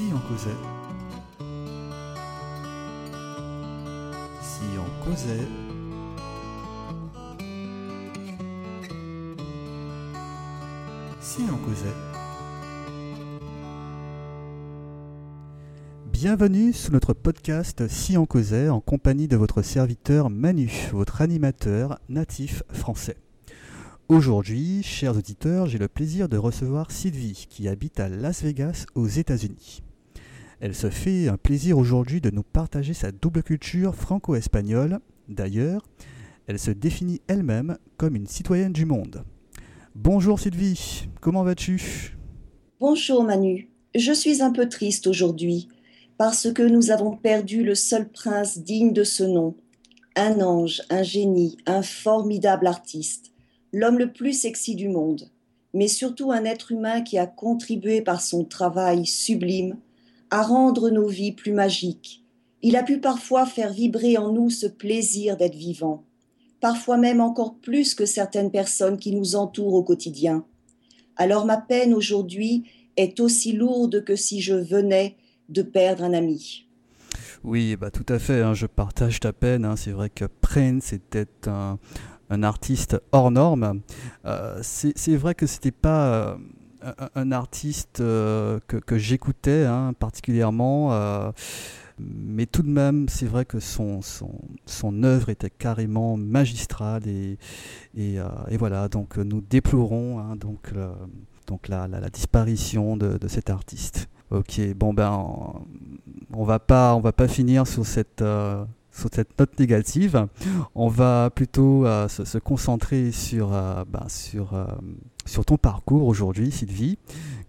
Si on causait. Si on causait. Si on causait. Bienvenue sur notre podcast Si on causait en compagnie de votre serviteur Manu, votre animateur natif français. Aujourd'hui, chers auditeurs, j'ai le plaisir de recevoir Sylvie qui habite à Las Vegas aux États-Unis. Elle se fait un plaisir aujourd'hui de nous partager sa double culture franco-espagnole. D'ailleurs, elle se définit elle-même comme une citoyenne du monde. Bonjour Sylvie, comment vas-tu? Bonjour Manu, je suis un peu triste aujourd'hui parce que nous avons perdu le seul prince digne de ce nom, un ange, un génie, un formidable artiste l'homme le plus sexy du monde, mais surtout un être humain qui a contribué par son travail sublime à rendre nos vies plus magiques. Il a pu parfois faire vibrer en nous ce plaisir d'être vivant, parfois même encore plus que certaines personnes qui nous entourent au quotidien. Alors ma peine aujourd'hui est aussi lourde que si je venais de perdre un ami. Oui, bah tout à fait, hein, je partage ta peine. Hein. C'est vrai que Prince était un, artiste hors norme. Euh, c'est vrai que c'était pas euh, un, artiste euh, que, j'écoutais hein, particulièrement. mais tout de même, c'est vrai que son, son, son, œuvre était carrément magistrale et, et, voilà, donc nous déplorons hein, donc, donc la, la, disparition de, de, cet artiste. Ok, bon ben, on va pas, on va pas finir sur cette sur cette note négative, on va plutôt euh, se, concentrer sur, euh, bah, sur, euh, sur ton parcours aujourd'hui, Sylvie,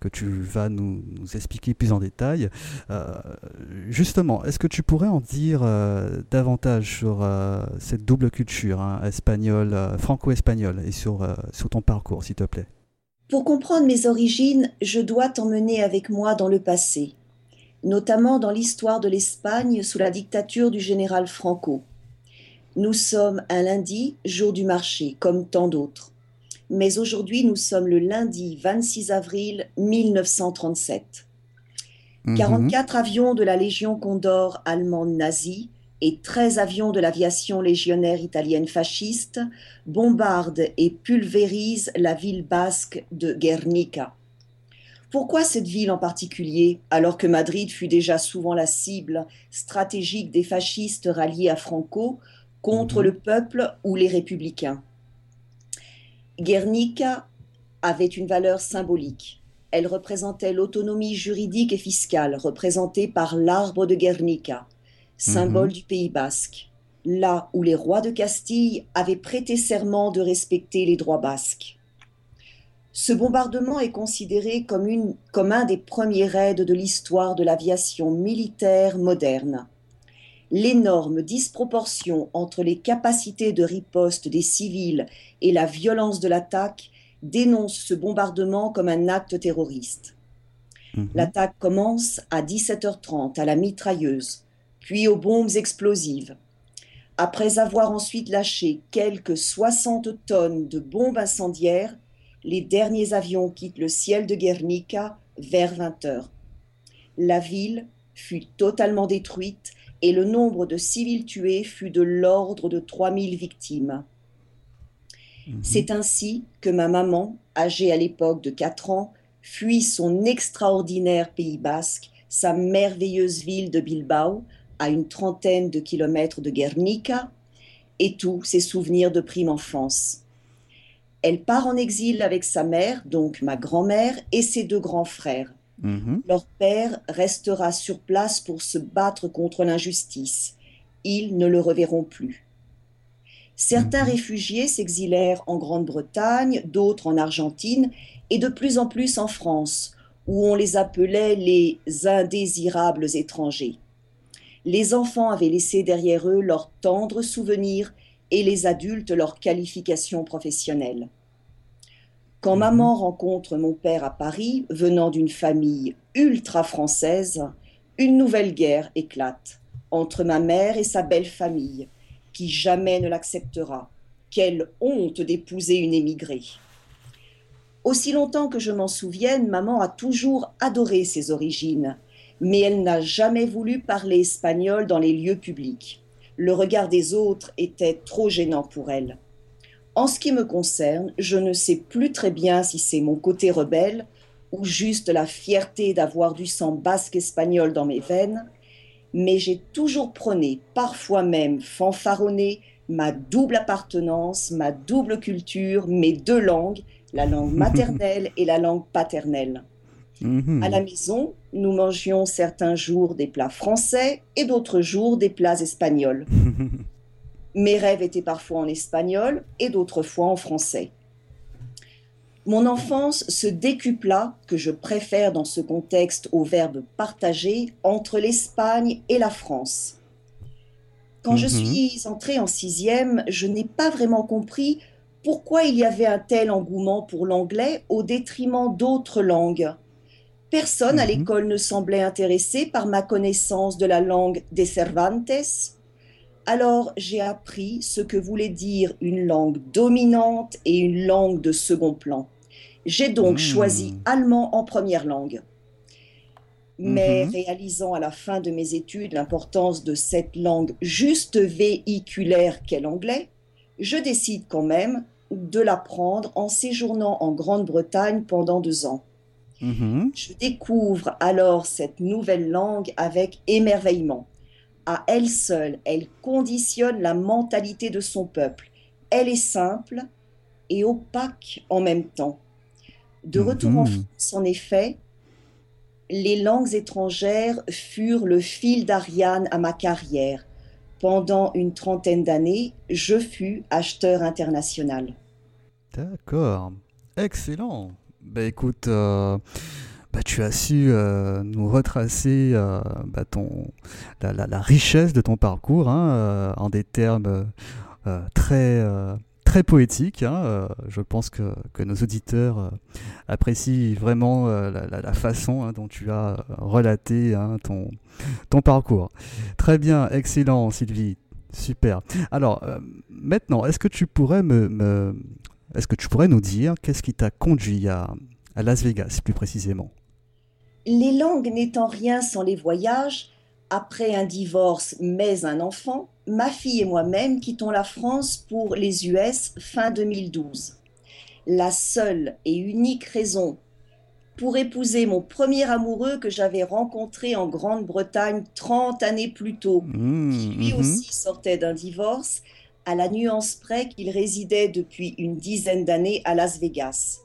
que tu vas nous, expliquer plus en détail. justement, est-ce que tu pourrais en dire davantage sur cette double culture hein, espagnole, franco-espagnole et sur, sur ton parcours, s'il te plaît? Pour comprendre mes origines, je dois t'emmener avec moi dans le passé notamment dans l'histoire de l'Espagne sous la dictature du général Franco. Nous sommes un lundi, jour du marché, comme tant d'autres. Mais aujourd'hui, nous sommes le lundi 26 avril 1937. 44 mhm. avions de la Légion Condor allemande nazie et 13 avions de l'aviation légionnaire italienne fasciste bombardent et pulvérisent la ville basque de Guernica. Pourquoi cette ville en particulier, alors que Madrid fut déjà souvent la cible stratégique des fascistes ralliés à Franco contre mhm. le peuple ou les républicains? Guernica avait une valeur symbolique. Elle représentait l'autonomie juridique et fiscale représentée par l'arbre de Guernica, symbole mhm. du Pays basque, là où les rois de Castille avaient prêté serment de respecter les droits basques. Ce bombardement est considéré comme, une, comme un des premiers raids de l'histoire de l'aviation militaire moderne. L'énorme disproportion entre les capacités de riposte des civils et la violence de l'attaque dénonce ce bombardement comme un acte terroriste. Mhm. L'attaque commence à 17h30 à la mitrailleuse, puis aux bombes explosives. Après avoir ensuite lâché quelques 60 tonnes de bombes incendiaires, les derniers avions quittent le ciel de Guernica vers 20 heures. La ville fut totalement détruite et le nombre de civils tués fut de l'ordre de 3000 victimes. Mhm. C'est ainsi que ma maman, âgée à l'époque de 4 ans, fuit son extraordinaire Pays basque, sa merveilleuse ville de Bilbao, à une trentaine de kilomètres de Guernica, et tous ses souvenirs de prime enfance. Elle part en exil avec sa mère, donc ma grand-mère, et ses deux grands frères. Mhm. Leur père restera sur place pour se battre contre l'injustice. Ils ne le reverront plus. Certains mhm. réfugiés s'exilèrent en Grande-Bretagne, d'autres en Argentine et de plus en plus en France, où on les appelait les indésirables étrangers. Les enfants avaient laissé derrière eux leurs tendres souvenirs et les adultes leurs qualifications professionnelles. Quand mhm. maman rencontre mon père à Paris, venant d'une famille ultra française, une nouvelle guerre éclate entre ma mère et sa belle famille, qui jamais ne l'acceptera. Quelle honte d'épouser une émigrée. Aussi longtemps que je m'en souvienne, maman a toujours adoré ses origines, mais elle n'a jamais voulu parler espagnol dans les lieux publics. Le regard des autres était trop gênant pour elle. En ce qui me concerne, je ne sais plus très bien si c'est mon côté rebelle ou juste la fierté d'avoir du sang basque espagnol dans mes veines, mais j'ai toujours prôné, parfois même fanfaronné, ma double appartenance, ma double culture, mes deux langues, la langue maternelle et la langue paternelle. Mhm. À la maison, nous mangions certains jours des plats français et d'autres jours des plats espagnols. Mes rêves étaient parfois en espagnol et d'autres fois en français. Mon enfance se décupla, que je préfère dans ce contexte au verbe partager, entre l'Espagne et la France. Quand je Mhm. suis entrée en sixième, je n'ai pas vraiment compris pourquoi il y avait un tel engouement pour l'anglais au détriment d'autres langues. Personne à Mhm. l'école ne semblait intéressé par ma connaissance de la langue des Cervantes. Alors j'ai appris ce que voulait dire une langue dominante et une langue de second plan. J'ai donc Hmm. choisi allemand en première langue. Mais Mhm. réalisant à la fin de mes études l'importance de cette langue juste véhiculaire qu'est l'anglais, je décide quand même de l'apprendre en séjournant en Grande-Bretagne pendant deux ans. Mhm. Je découvre alors cette nouvelle langue avec émerveillement. À elle seule, elle conditionne la mentalité de son peuple. Elle est simple et opaque en même temps. De retour en Mhm. France, en effet, les langues étrangères furent le fil d'Ariane à ma carrière. Pendant une trentaine d'années, je fus acheteur international. D'accord. Excellent. Bah écoute, euh, bah, tu as su euh, nous retracer euh, bah, ton, la, richesse de ton parcours hein, euh, en des termes très, très poétiques. hein. Je pense que, que nos auditeurs apprécient vraiment la, façon hein, dont tu as relaté ton, ton parcours. Très bien, excellent Sylvie. Super. Alors, maintenant, est-ce que tu pourrais me, me- est-ce que tu pourrais nous dire qu'est-ce qui t'a conduit à, à Las Vegas, plus précisément? Les langues n'étant rien sans les voyages, après un divorce mais un enfant, ma fille et moi-même quittons la France pour les US fin 2012. La seule et unique raison pour épouser mon premier amoureux que j'avais rencontré en Grande-Bretagne 30 années plus tôt, Mmh, qui lui mhm. aussi sortait d'un divorce, à la nuance près qu'il résidait depuis une dizaine d'années à Las Vegas.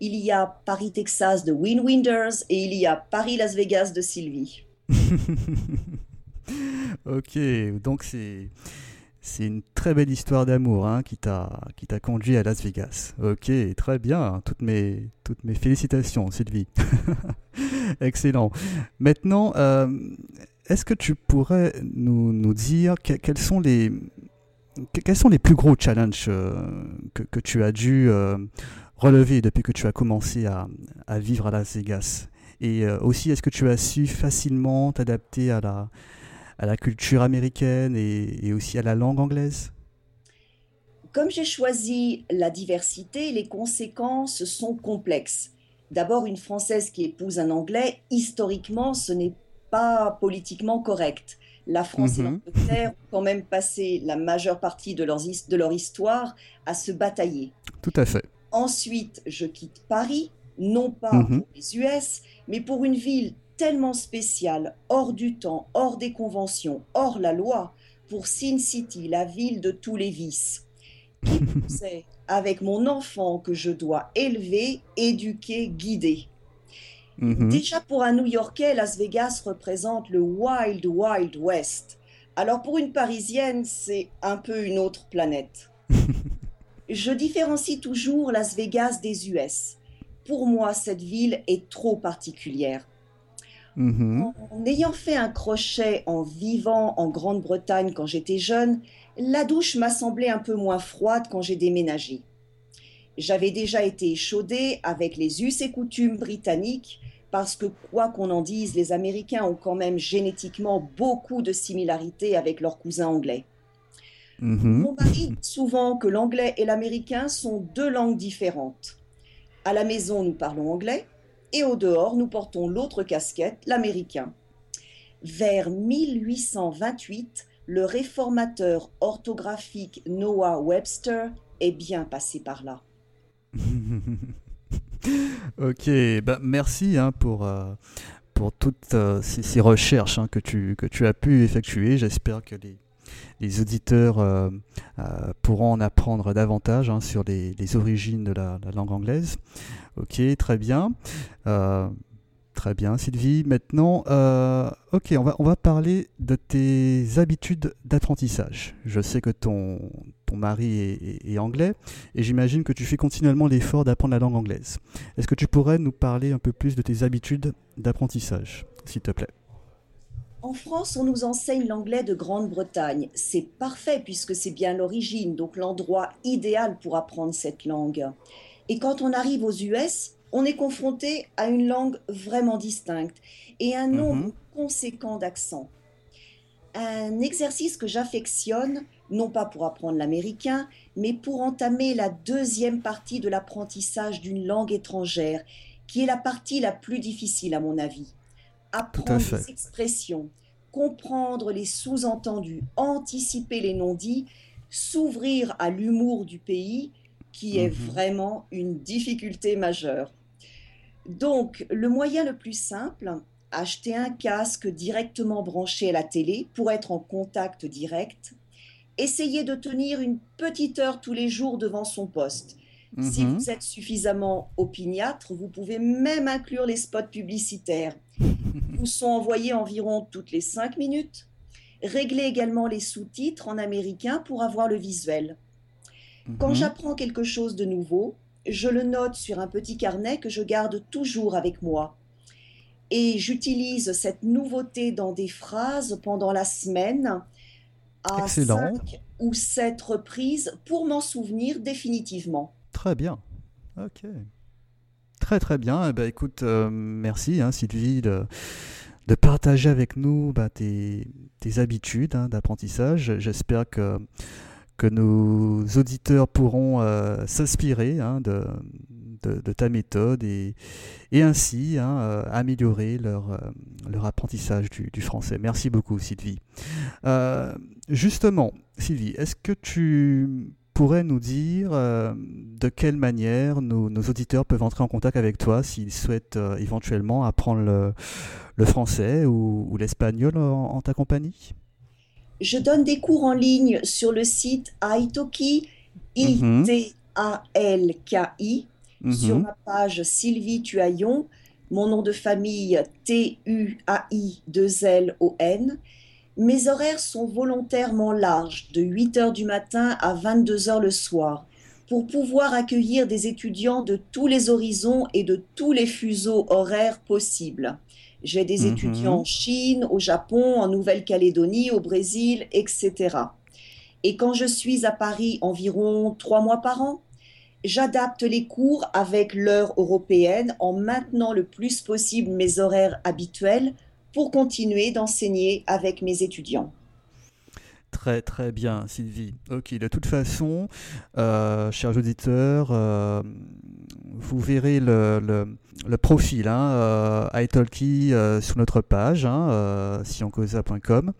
Il y a Paris-Texas de Win Winders et il y a Paris-Las Vegas de Sylvie. ok, donc c'est c'est une très belle histoire d'amour hein, qui t'a conduit à Las Vegas. Ok, très bien. Toutes mes toutes mes félicitations, Sylvie. Excellent. Maintenant, euh, est-ce que tu pourrais nous, nous dire que- quels sont les que- quels sont les plus gros challenges euh, que, que tu as dû euh, relever depuis que tu as commencé à, à vivre à Las Vegas Et euh, aussi, est-ce que tu as su facilement t'adapter à la, à la culture américaine et, et aussi à la langue anglaise? Comme j'ai choisi la diversité, les conséquences sont complexes. D'abord, une Française qui épouse un Anglais, historiquement, ce n'est pas politiquement correct. La France et Mhm. l'Angleterre ont quand même passé la majeure partie de, leurs his- de leur histoire à se batailler. Tout à fait. Ensuite, je quitte Paris, non pas Mhm. pour les US, mais pour une ville tellement spéciale, hors du temps, hors des conventions, hors la loi, pour Sin City, la ville de tous les vices. Qui est, avec mon enfant que je dois élever, éduquer, guider. Mhm. Déjà pour un New-Yorkais, Las Vegas représente le Wild Wild West. Alors pour une Parisienne, c'est un peu une autre planète. Je différencie toujours Las Vegas des US. Pour moi, cette ville est trop particulière. Mhm. En ayant fait un crochet en vivant en Grande-Bretagne quand j'étais jeune, la douche m'a semblé un peu moins froide quand j'ai déménagé. J'avais déjà été échaudée avec les us et coutumes britanniques parce que quoi qu'on en dise, les Américains ont quand même génétiquement beaucoup de similarités avec leurs cousins anglais. Mon mari dit souvent que l'anglais et l'américain sont deux langues différentes. À la maison, nous parlons anglais et au dehors, nous portons l'autre casquette, l'américain. Vers 1828, le réformateur orthographique Noah Webster est bien passé par là. ok, bah merci hein, pour, euh, pour toutes euh, ces, recherches hein, que, tu, que tu as pu effectuer. J'espère que les, les auditeurs euh, pourront en apprendre davantage hein, sur les, origines de la, la, langue anglaise. Ok, très bien. Très bien, Sylvie. Maintenant, euh, ok, on va, on va parler de tes habitudes d'apprentissage. Je sais que ton, ton mari est, anglais et j'imagine que tu fais continuellement l'effort d'apprendre la langue anglaise. Est-ce que tu pourrais nous parler un peu plus de tes habitudes d'apprentissage, s'il te plaît? En France, on nous enseigne l'anglais de Grande-Bretagne. C'est parfait puisque c'est bien l'origine, donc l'endroit idéal pour apprendre cette langue. Et quand on arrive aux US, on est confronté à une langue vraiment distincte et un nombre mhm. conséquent d'accents. Un exercice que j'affectionne, non pas pour apprendre l'américain, mais pour entamer la deuxième partie de l'apprentissage d'une langue étrangère, qui est la partie la plus difficile à mon avis. Apprendre les expressions, comprendre les sous-entendus, anticiper les non-dits, s'ouvrir à l'humour du pays, qui est mhm. vraiment une difficulté majeure. Donc, le moyen le plus simple, acheter un casque directement branché à la télé pour être en contact direct. Essayez de tenir une petite heure tous les jours devant son poste. Si mhm. vous êtes suffisamment opiniâtre, vous pouvez même inclure les spots publicitaires. Vous sont envoyés environ toutes les cinq minutes. Réglez également les sous-titres en américain pour avoir le visuel. Quand mhm. j'apprends quelque chose de nouveau, je le note sur un petit carnet que je garde toujours avec moi. Et j'utilise cette nouveauté dans des phrases pendant la semaine à cinq ou sept reprises pour m'en souvenir définitivement. Très bien. Ok. Très très bien. Eh ben, écoute, euh, merci hein, Sylvie de, partager avec nous bah, tes, tes, habitudes hein, d'apprentissage. J'espère que que nos auditeurs pourront euh, s'inspirer hein, de, ta méthode et, ainsi euh, améliorer leur, leur apprentissage du, du, français. Merci beaucoup Sylvie. justement, Sylvie, est-ce que tu pourrais nous dire de quelle manière nos, nos, auditeurs peuvent entrer en contact avec toi s'ils souhaitent éventuellement apprendre le, le français ou, ou l'espagnol en ta compagnie? Je donne des cours en ligne sur le site Italki, I-T-A-L-K-I, mhm. sur ma page Sylvie Tuaillon, mon nom de famille T-U-A-I-2-L-O-N. Mes horaires sont volontairement larges, de 8 h du matin à 22 h le soir, pour pouvoir accueillir des étudiants de tous les horizons et de tous les fuseaux horaires possibles. J'ai des mhm. étudiants en Chine, au Japon, en Nouvelle-Calédonie, au Brésil, etc. Et quand je suis à Paris environ trois mois par an, j'adapte les cours avec l'heure européenne en maintenant le plus possible mes horaires habituels pour continuer d'enseigner avec mes étudiants. Très très bien Sylvie. Ok, de toute façon, euh, chers auditeurs, euh, vous verrez le, profil hein, euh, euh, sur notre page, hein, sioncosa.com.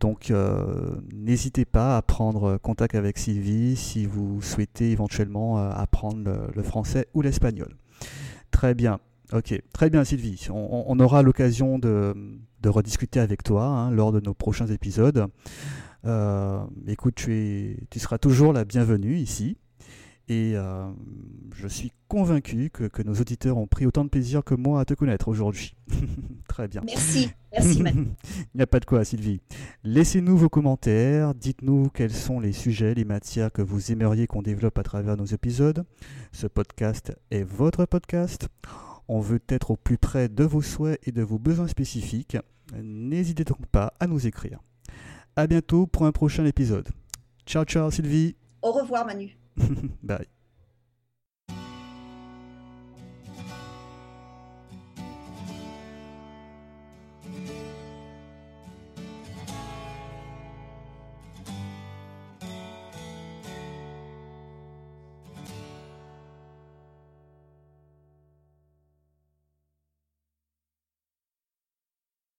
Donc n'hésitez pas à prendre contact avec Sylvie si vous souhaitez éventuellement apprendre le, français ou l'espagnol. Très bien. Ok, très bien Sylvie. On, aura l'occasion de, de, rediscuter avec toi hein, lors de nos prochains épisodes. Euh, écoute, tu, es, tu seras toujours la bienvenue ici. Et euh, je suis convaincu que, que, nos auditeurs ont pris autant de plaisir que moi à te connaître aujourd'hui. Très bien. Merci, merci Il n'y a pas de quoi, Sylvie. Laissez-nous vos commentaires, dites-nous quels sont les sujets, les matières que vous aimeriez qu'on développe à travers nos épisodes. Ce podcast est votre podcast. On veut être au plus près de vos souhaits et de vos besoins spécifiques. N'hésitez donc pas à nous écrire. À bientôt pour un prochain épisode. Ciao, ciao Sylvie. Au revoir Manu. Bye.